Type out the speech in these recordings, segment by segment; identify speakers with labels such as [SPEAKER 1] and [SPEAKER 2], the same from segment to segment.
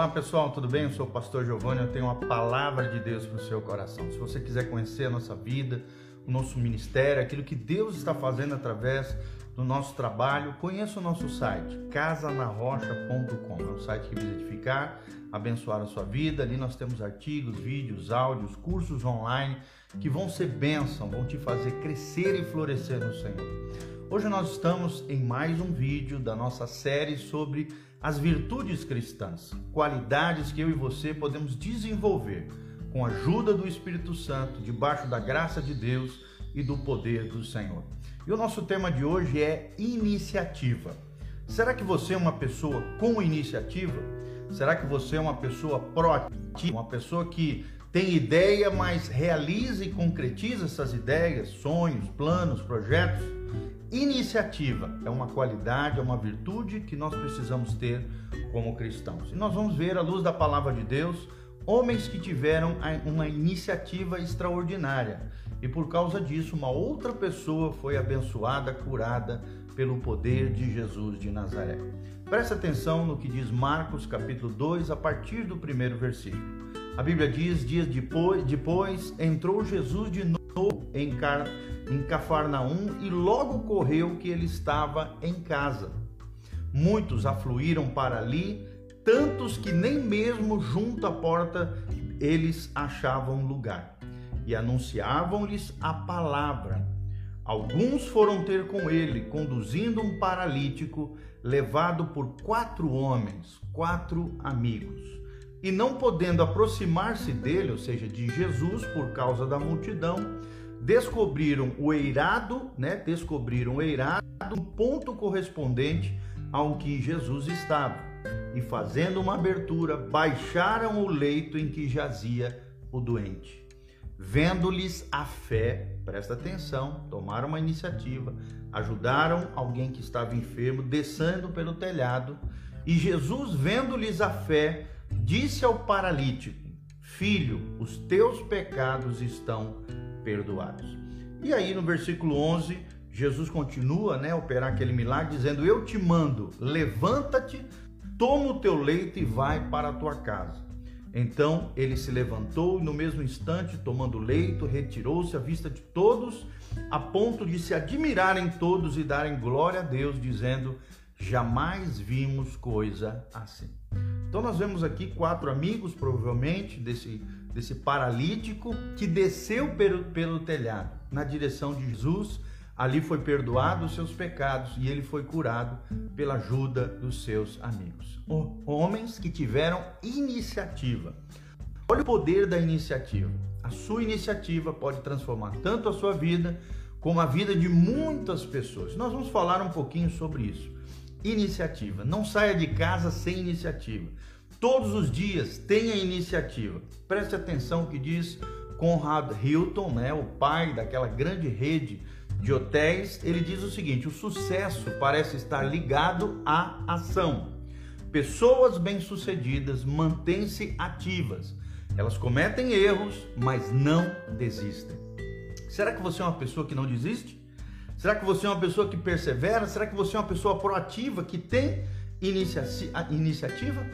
[SPEAKER 1] Olá pessoal, tudo bem? Eu sou o pastor Giovanni, eu tenho uma palavra de Deus para o seu coração. Se você quiser conhecer a nossa vida, o nosso ministério, aquilo que Deus está fazendo através do nosso trabalho, conheça o nosso site, casanarrocha.com. É um site que visa edificar, abençoar a sua vida. Ali nós temos artigos, vídeos, áudios, cursos online que vão ser bênção, vão te fazer crescer e florescer no Senhor. Hoje nós estamos em mais um vídeo da nossa série sobre as virtudes cristãs, qualidades que eu e você podemos desenvolver com a ajuda do Espírito Santo, debaixo da graça de Deus e do poder do Senhor. E o nosso tema de hoje é iniciativa. Será que você é uma pessoa com iniciativa? Será que você é uma pessoa proativa, uma pessoa que tem ideia, mas realiza e concretiza essas ideias, sonhos, planos, projetos? Iniciativa é uma qualidade, é uma virtude que nós precisamos ter como cristãos. E nós vamos ver, à luz da palavra de Deus, homens que tiveram uma iniciativa extraordinária e por causa disso, uma outra pessoa foi abençoada, curada pelo poder de Jesus de Nazaré. Preste atenção no que diz Marcos capítulo 2, a partir do primeiro versículo. A Bíblia diz: Dias depois, depois entrou Jesus de novo em Carne em Cafarnaum e logo correu que ele estava em casa. Muitos afluíram para ali, tantos que nem mesmo junto à porta eles achavam lugar. E anunciavam-lhes a palavra. Alguns foram ter com ele, conduzindo um paralítico, levado por quatro homens, quatro amigos. E não podendo aproximar-se dele, ou seja, de Jesus, por causa da multidão, descobriram o eirado, né? Descobriram o eirado, um ponto correspondente ao que Jesus estava. E fazendo uma abertura, baixaram o leito em que jazia o doente. Vendo-lhes a fé, presta atenção, tomaram uma iniciativa, ajudaram alguém que estava enfermo, descendo pelo telhado, e Jesus, vendo-lhes a fé, disse ao paralítico: Filho, os teus pecados estão perdoados. E aí no versículo 11, Jesus continua, né, a operar aquele milagre dizendo: "Eu te mando, levanta-te, toma o teu leito e vai para a tua casa." Então ele se levantou e no mesmo instante, tomando o leito, retirou-se à vista de todos, a ponto de se admirarem todos e darem glória a Deus, dizendo: Jamais vimos coisa assim. Então nós vemos aqui quatro amigos, provavelmente, desse desse paralítico que desceu pelo, pelo telhado na direção de Jesus. Ali foi perdoado os seus pecados e ele foi curado pela ajuda dos seus amigos. Homens que tiveram iniciativa. Olha o poder da iniciativa. A sua iniciativa pode transformar tanto a sua vida como a vida de muitas pessoas. Nós vamos falar um pouquinho sobre isso. Iniciativa. Não saia de casa sem iniciativa. Todos os dias tenha iniciativa. Preste atenção que diz Conrad Hilton, né, o pai daquela grande rede de hotéis, ele diz o seguinte: o sucesso parece estar ligado à ação. Pessoas bem-sucedidas mantêm-se ativas. Elas cometem erros, mas não desistem. Será que você é uma pessoa que não desiste? Será que você é uma pessoa que persevera? Será que você é uma pessoa proativa que tem inicia iniciativa?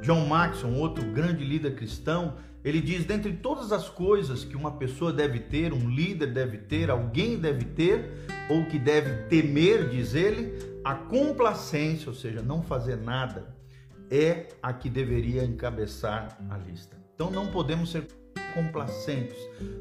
[SPEAKER 1] John Maxon, outro grande líder cristão, ele diz: dentre todas as coisas que uma pessoa deve ter, um líder deve ter, alguém deve ter, ou que deve temer, diz ele, a complacência, ou seja, não fazer nada, é a que deveria encabeçar a lista. Então não podemos ser complacentes,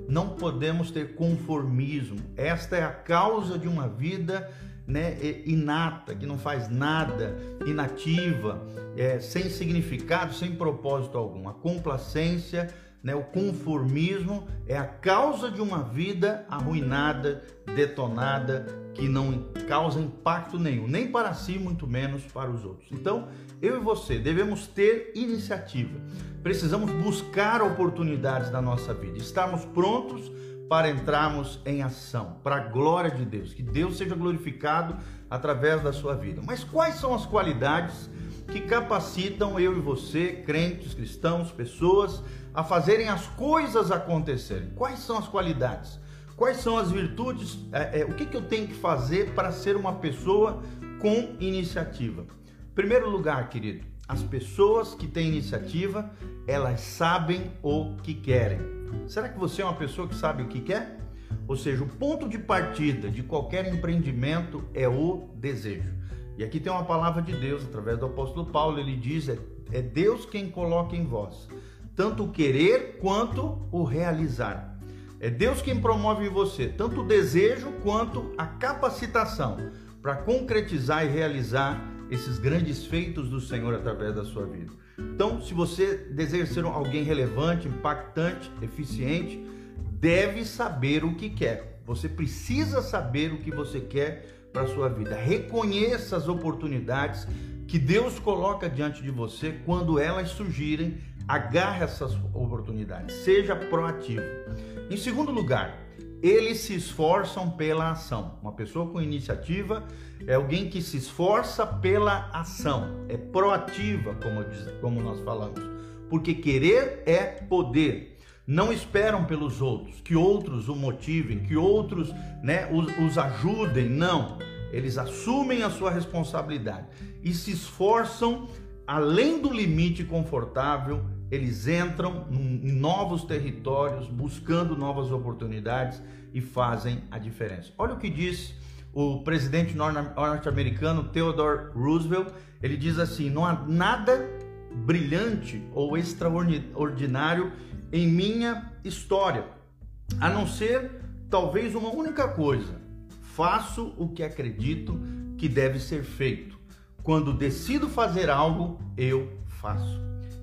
[SPEAKER 1] não podemos ter conformismo. Esta é a causa de uma vida né, inata, que não faz nada, inativa, é, sem significado, sem propósito algum. A complacência, né, o conformismo é a causa de uma vida arruinada, detonada, que não causa impacto nenhum, nem para si, muito menos para os outros. Então, eu e você devemos ter iniciativa. Precisamos buscar oportunidades na nossa vida, estarmos prontos para entrarmos em ação, para a glória de Deus, que Deus seja glorificado através da sua vida. Mas quais são as qualidades que capacitam eu e você, crentes, cristãos, pessoas, a fazerem as coisas acontecerem? Quais são as qualidades? Quais são as virtudes? É, é, o que, que eu tenho que fazer para ser uma pessoa com iniciativa? Primeiro lugar, querido, as pessoas que têm iniciativa, elas sabem o que querem. Será que você é uma pessoa que sabe o que quer? Ou seja, o ponto de partida de qualquer empreendimento é o desejo. E aqui tem uma palavra de Deus através do apóstolo Paulo, ele diz: é, é Deus quem coloca em vós tanto o querer quanto o realizar. É Deus quem promove em você tanto o desejo quanto a capacitação para concretizar e realizar esses grandes feitos do Senhor através da sua vida. Então, se você deseja ser alguém relevante, impactante, eficiente, deve saber o que quer. Você precisa saber o que você quer para a sua vida. Reconheça as oportunidades que Deus coloca diante de você quando elas surgirem agarre essas oportunidades, seja proativo. Em segundo lugar, eles se esforçam pela ação. Uma pessoa com iniciativa é alguém que se esforça pela ação, é proativa, como, como nós falamos. Porque querer é poder. Não esperam pelos outros, que outros o motivem, que outros né, os, os ajudem. Não. Eles assumem a sua responsabilidade e se esforçam além do limite confortável eles entram em novos territórios, buscando novas oportunidades e fazem a diferença. Olha o que diz o presidente norte-americano Theodore Roosevelt. Ele diz assim: não há nada brilhante ou extraordinário em minha história, a não ser talvez uma única coisa: faço o que acredito que deve ser feito. Quando decido fazer algo, eu faço.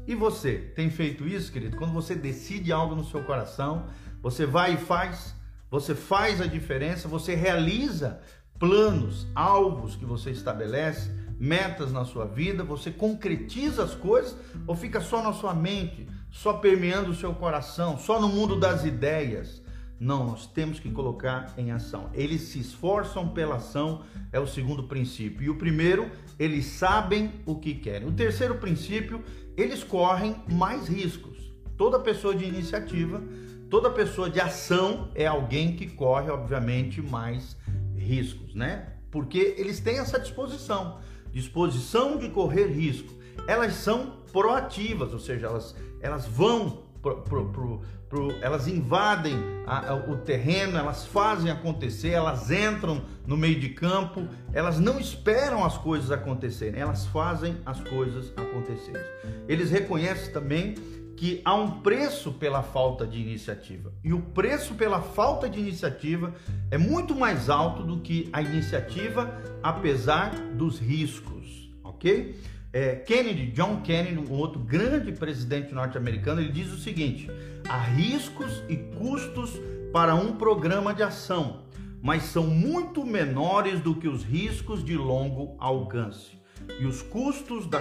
[SPEAKER 1] E você tem feito isso, querido? Quando você decide algo no seu coração, você vai e faz, você faz a diferença, você realiza planos, alvos que você estabelece, metas na sua vida, você concretiza as coisas ou fica só na sua mente, só permeando o seu coração, só no mundo das ideias? Não, nós temos que colocar em ação. Eles se esforçam pela ação, é o segundo princípio. E o primeiro, eles sabem o que querem. O terceiro princípio, eles correm mais riscos. Toda pessoa de iniciativa, toda pessoa de ação é alguém que corre, obviamente, mais riscos, né? Porque eles têm essa disposição, disposição de correr risco. Elas são proativas, ou seja, elas, elas vão pro, pro, pro, elas invadem a, a, o terreno, elas fazem acontecer, elas entram no meio de campo, elas não esperam as coisas acontecerem, elas fazem as coisas acontecerem. Eles reconhecem também que há um preço pela falta de iniciativa. E o preço pela falta de iniciativa é muito mais alto do que a iniciativa, apesar dos riscos, ok? é, Kennedy, John Kennedy, um outro grande presidente norte-americano, ele diz o seguinte: há riscos e custos para um programa de ação, mas são muito menores do que os riscos de longo alcance e os custos da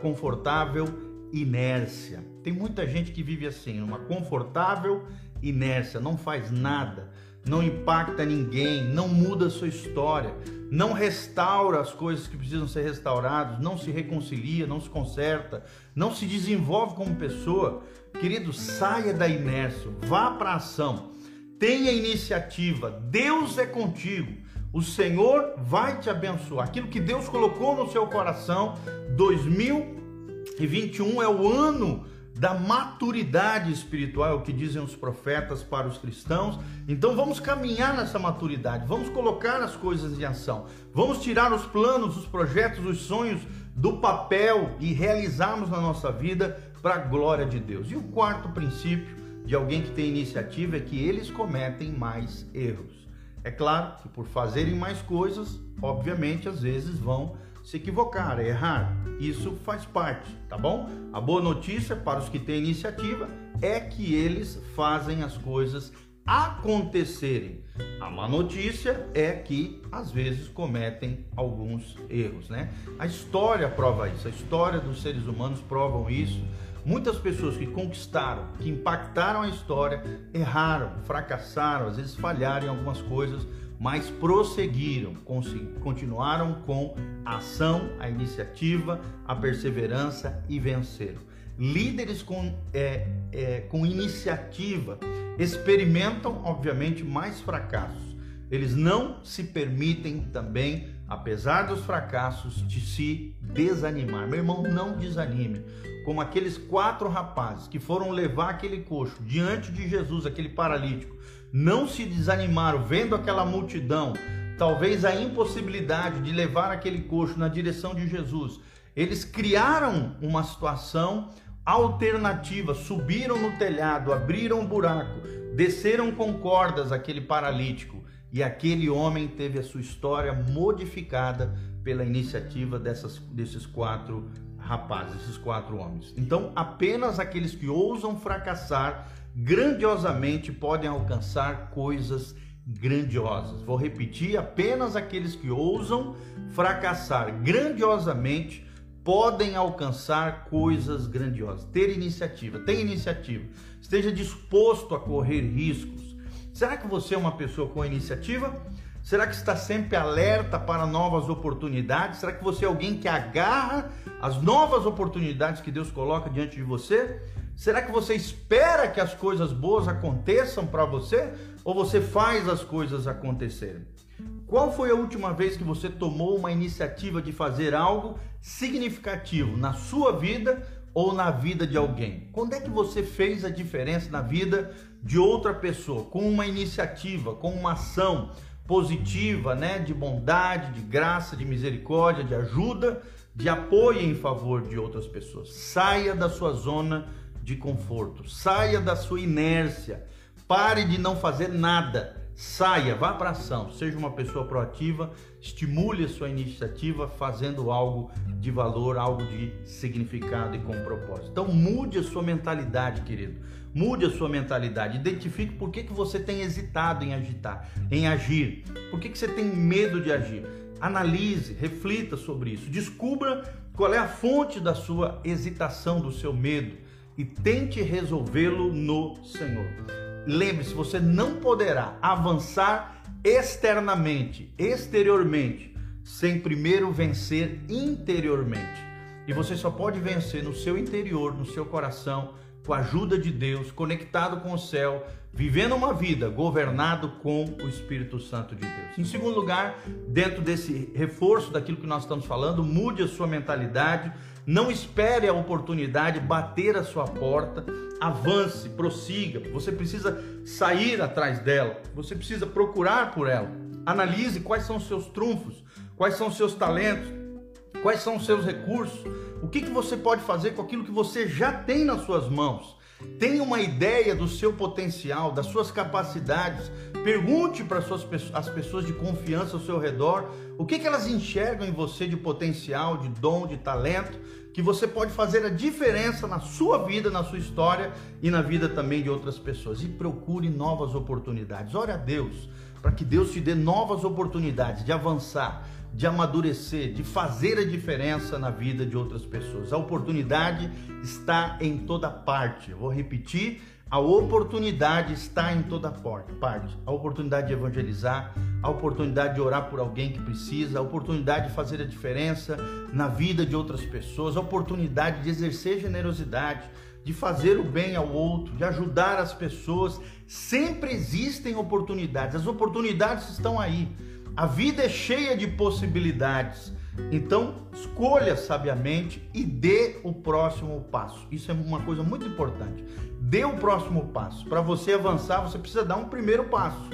[SPEAKER 1] confortável inércia. Tem muita gente que vive assim, uma confortável inércia, não faz nada, não impacta ninguém, não muda a sua história, não restaura as coisas que precisam ser restauradas, não se reconcilia, não se conserta, não se desenvolve como pessoa. Querido, saia da inércia, vá para a ação, tenha iniciativa, Deus é contigo. O Senhor vai te abençoar. Aquilo que Deus colocou no seu coração, 2021 é o ano da maturidade espiritual, é o que dizem os profetas para os cristãos. Então vamos caminhar nessa maturidade, vamos colocar as coisas em ação, vamos tirar os planos, os projetos, os sonhos do papel e realizarmos na nossa vida para a glória de Deus. E o quarto princípio de alguém que tem iniciativa é que eles cometem mais erros. É claro que por fazerem mais coisas, obviamente, às vezes vão se equivocar, errar. Isso faz parte, tá bom? A boa notícia para os que têm iniciativa é que eles fazem as coisas acontecerem. A má notícia é que às vezes cometem alguns erros, né? A história prova isso, a história dos seres humanos provam isso. Muitas pessoas que conquistaram, que impactaram a história, erraram, fracassaram, às vezes falharam em algumas coisas mas prosseguiram, continuaram com a ação, a iniciativa, a perseverança e venceram. Líderes com, é, é, com iniciativa experimentam, obviamente, mais fracassos, eles não se permitem também, apesar dos fracassos, de se desanimar. Meu irmão, não desanime. Como aqueles quatro rapazes que foram levar aquele coxo diante de Jesus, aquele paralítico, não se desanimaram vendo aquela multidão, talvez a impossibilidade de levar aquele coxo na direção de Jesus. Eles criaram uma situação alternativa, subiram no telhado, abriram um buraco, desceram com cordas aquele paralítico e aquele homem teve a sua história modificada pela iniciativa dessas, desses quatro rapazes, esses quatro homens. Então, apenas aqueles que ousam fracassar grandiosamente podem alcançar coisas grandiosas. Vou repetir: apenas aqueles que ousam fracassar grandiosamente podem alcançar coisas grandiosas. Ter iniciativa, tem iniciativa. Esteja disposto a correr riscos. Será que você é uma pessoa com iniciativa? Será que está sempre alerta para novas oportunidades? Será que você é alguém que agarra as novas oportunidades que Deus coloca diante de você? Será que você espera que as coisas boas aconteçam para você ou você faz as coisas acontecerem? Qual foi a última vez que você tomou uma iniciativa de fazer algo significativo na sua vida ou na vida de alguém? Quando é que você fez a diferença na vida de outra pessoa com uma iniciativa, com uma ação positiva, né, de bondade, de graça, de misericórdia, de ajuda, de apoio em favor de outras pessoas? Saia da sua zona de conforto, saia da sua inércia, pare de não fazer nada Saia, vá para ação, seja uma pessoa proativa, estimule a sua iniciativa fazendo algo de valor, algo de significado e com propósito. Então mude a sua mentalidade, querido. Mude a sua mentalidade. Identifique por que, que você tem hesitado em agitar, em agir. Por que, que você tem medo de agir? Analise, reflita sobre isso. Descubra qual é a fonte da sua hesitação, do seu medo e tente resolvê-lo no Senhor. Lembre-se, você não poderá avançar externamente, exteriormente, sem primeiro vencer interiormente. E você só pode vencer no seu interior, no seu coração, com a ajuda de Deus, conectado com o céu, vivendo uma vida governado com o Espírito Santo de Deus. Em segundo lugar, dentro desse reforço daquilo que nós estamos falando, mude a sua mentalidade, não espere a oportunidade bater a sua porta, avance, prossiga. Você precisa sair atrás dela, você precisa procurar por ela. Analise quais são os seus trunfos, quais são os seus talentos, quais são os seus recursos, o que, que você pode fazer com aquilo que você já tem nas suas mãos. Tenha uma ideia do seu potencial, das suas capacidades. Pergunte para as pessoas de confiança ao seu redor o que, que elas enxergam em você de potencial, de dom, de talento, que você pode fazer a diferença na sua vida, na sua história e na vida também de outras pessoas. E procure novas oportunidades. Ore a Deus para que Deus te dê novas oportunidades de avançar, de amadurecer, de fazer a diferença na vida de outras pessoas. A oportunidade está em toda parte. Eu vou repetir: a oportunidade está em toda parte. A oportunidade de evangelizar, a oportunidade de orar por alguém que precisa, a oportunidade de fazer a diferença na vida de outras pessoas, a oportunidade de exercer generosidade, de fazer o bem ao outro, de ajudar as pessoas. Sempre existem oportunidades. As oportunidades estão aí. A vida é cheia de possibilidades. Então, escolha sabiamente e dê o próximo passo. Isso é uma coisa muito importante. Dê o próximo passo. Para você avançar, você precisa dar um primeiro passo.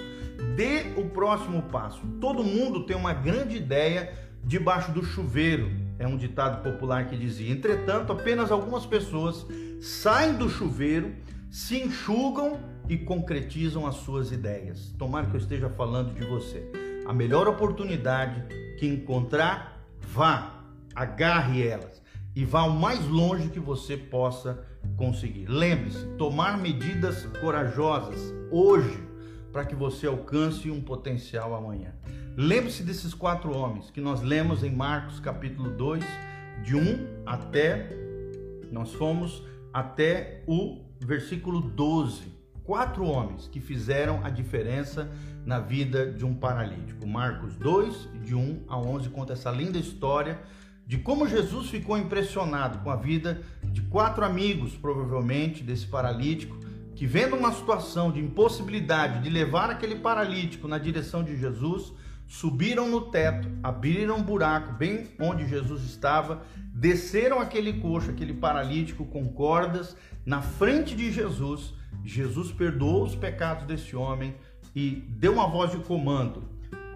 [SPEAKER 1] Dê o próximo passo. Todo mundo tem uma grande ideia debaixo do chuveiro. É um ditado popular que dizia. Entretanto, apenas algumas pessoas saem do chuveiro, se enxugam e concretizam as suas ideias. Tomara que eu esteja falando de você a melhor oportunidade que encontrar, vá, agarre elas e vá o mais longe que você possa conseguir. Lembre-se, tomar medidas corajosas hoje para que você alcance um potencial amanhã. Lembre-se desses quatro homens que nós lemos em Marcos capítulo 2, de 1 até nós fomos até o versículo 12 quatro homens que fizeram a diferença na vida de um paralítico. Marcos 2, de 1 a 11, conta essa linda história de como Jesus ficou impressionado com a vida de quatro amigos, provavelmente, desse paralítico, que, vendo uma situação de impossibilidade de levar aquele paralítico na direção de Jesus, subiram no teto, abriram um buraco bem onde Jesus estava, desceram aquele coxo, aquele paralítico com cordas na frente de Jesus. Jesus perdoou os pecados desse homem e deu uma voz de comando: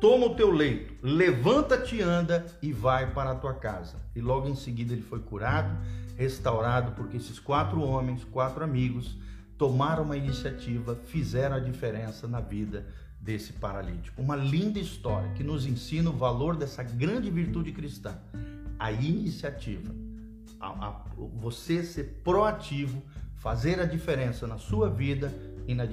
[SPEAKER 1] Toma o teu leito, levanta-te, anda e vai para a tua casa. E logo em seguida ele foi curado, restaurado, porque esses quatro homens, quatro amigos, tomaram uma iniciativa, fizeram a diferença na vida desse paralítico. Uma linda história que nos ensina o valor dessa grande virtude cristã, a iniciativa. A, a, você ser proativo, fazer a diferença na sua vida e, na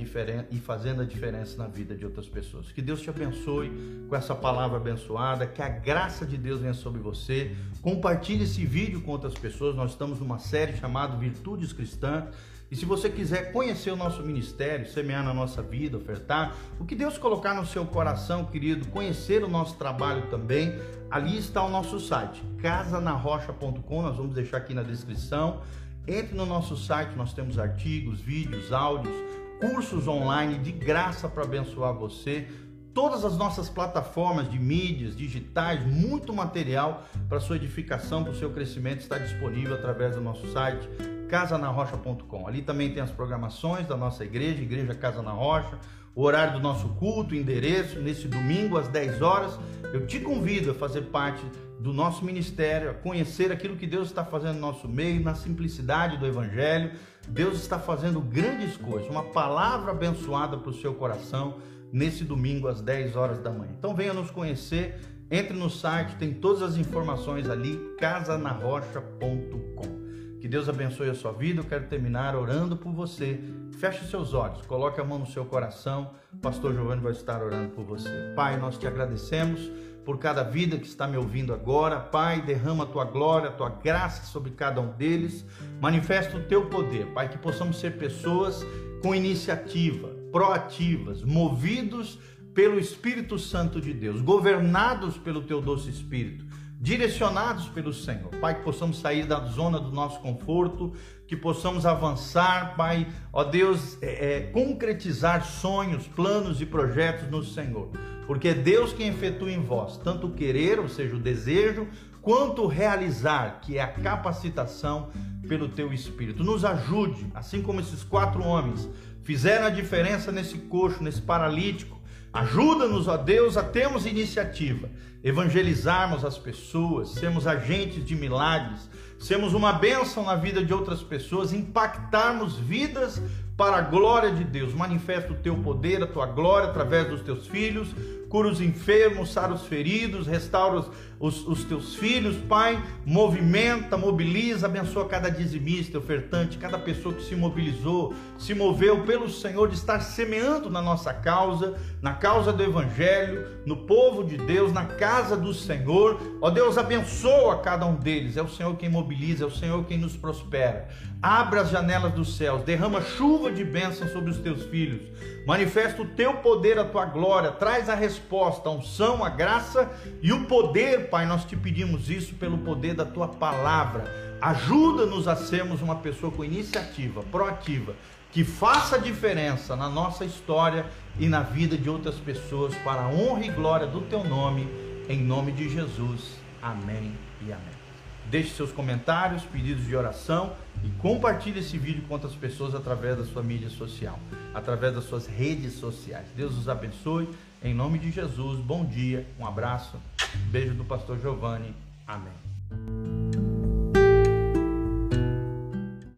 [SPEAKER 1] e fazendo a diferença na vida de outras pessoas. Que Deus te abençoe com essa palavra abençoada, que a graça de Deus venha sobre você. Compartilhe esse vídeo com outras pessoas. Nós estamos numa série chamada Virtudes Cristãs. E se você quiser conhecer o nosso ministério, semear na nossa vida, ofertar, o que Deus colocar no seu coração, querido, conhecer o nosso trabalho também, ali está o nosso site, casanarrocha.com, nós vamos deixar aqui na descrição. Entre no nosso site, nós temos artigos, vídeos, áudios, cursos online de graça para abençoar você. Todas as nossas plataformas de mídias digitais, muito material para sua edificação, para o seu crescimento está disponível através do nosso site casanarrocha.com. Ali também tem as programações da nossa igreja, Igreja Casa na Rocha, o horário do nosso culto, o endereço, nesse domingo às 10 horas. Eu te convido a fazer parte do nosso ministério, conhecer aquilo que Deus está fazendo no nosso meio, na simplicidade do Evangelho. Deus está fazendo grandes coisas, uma palavra abençoada para o seu coração nesse domingo às 10 horas da manhã. Então venha nos conhecer, entre no site, tem todas as informações ali, casanarrocha.com. Que Deus abençoe a sua vida. Eu quero terminar orando por você. Feche seus olhos, coloque a mão no seu coração. O pastor Giovanni vai estar orando por você. Pai, nós te agradecemos por cada vida que está me ouvindo agora. Pai, derrama a tua glória, a tua graça sobre cada um deles. Manifesta o teu poder, Pai, que possamos ser pessoas com iniciativa, proativas, movidos pelo Espírito Santo de Deus, governados pelo teu doce Espírito direcionados pelo Senhor. Pai, que possamos sair da zona do nosso conforto, que possamos avançar, Pai, ó Deus, é, é, concretizar sonhos, planos e projetos no Senhor. Porque é Deus quem efetua em vós tanto o querer, ou seja, o desejo, quanto o realizar, que é a capacitação pelo teu Espírito. Nos ajude, assim como esses quatro homens fizeram a diferença nesse coxo, nesse paralítico, Ajuda-nos, ó Deus, a termos iniciativa, evangelizarmos as pessoas, sermos agentes de milagres, sermos uma bênção na vida de outras pessoas, impactarmos vidas para a glória de Deus. Manifesta o teu poder, a tua glória através dos teus filhos, cura os enfermos, sara os feridos, restaura os, os, os, teus filhos, Pai, movimenta, mobiliza, abençoa cada dizimista, ofertante, cada pessoa que se mobilizou, se moveu pelo Senhor de estar semeando na nossa causa, na causa do Evangelho, no povo de Deus, na casa do Senhor. Ó Deus, abençoa cada um deles. É o Senhor quem mobiliza, é o Senhor quem nos prospera. Abra as janelas dos céus, derrama chuva de bênção sobre os teus filhos. Manifesta o teu poder, a tua glória, traz a resposta, a unção, a graça e o poder, Pai. Nós te pedimos isso pelo poder da tua palavra. Ajuda-nos a sermos uma pessoa com iniciativa, proativa, que faça diferença na nossa história e na vida de outras pessoas, para a honra e glória do teu nome, em nome de Jesus. Amém e amém. Deixe seus comentários, pedidos de oração e compartilhe esse vídeo com outras pessoas através da sua mídia social, através das suas redes sociais. Deus os abençoe. Em nome de Jesus, bom dia, um abraço, beijo do pastor Giovanni. Amém.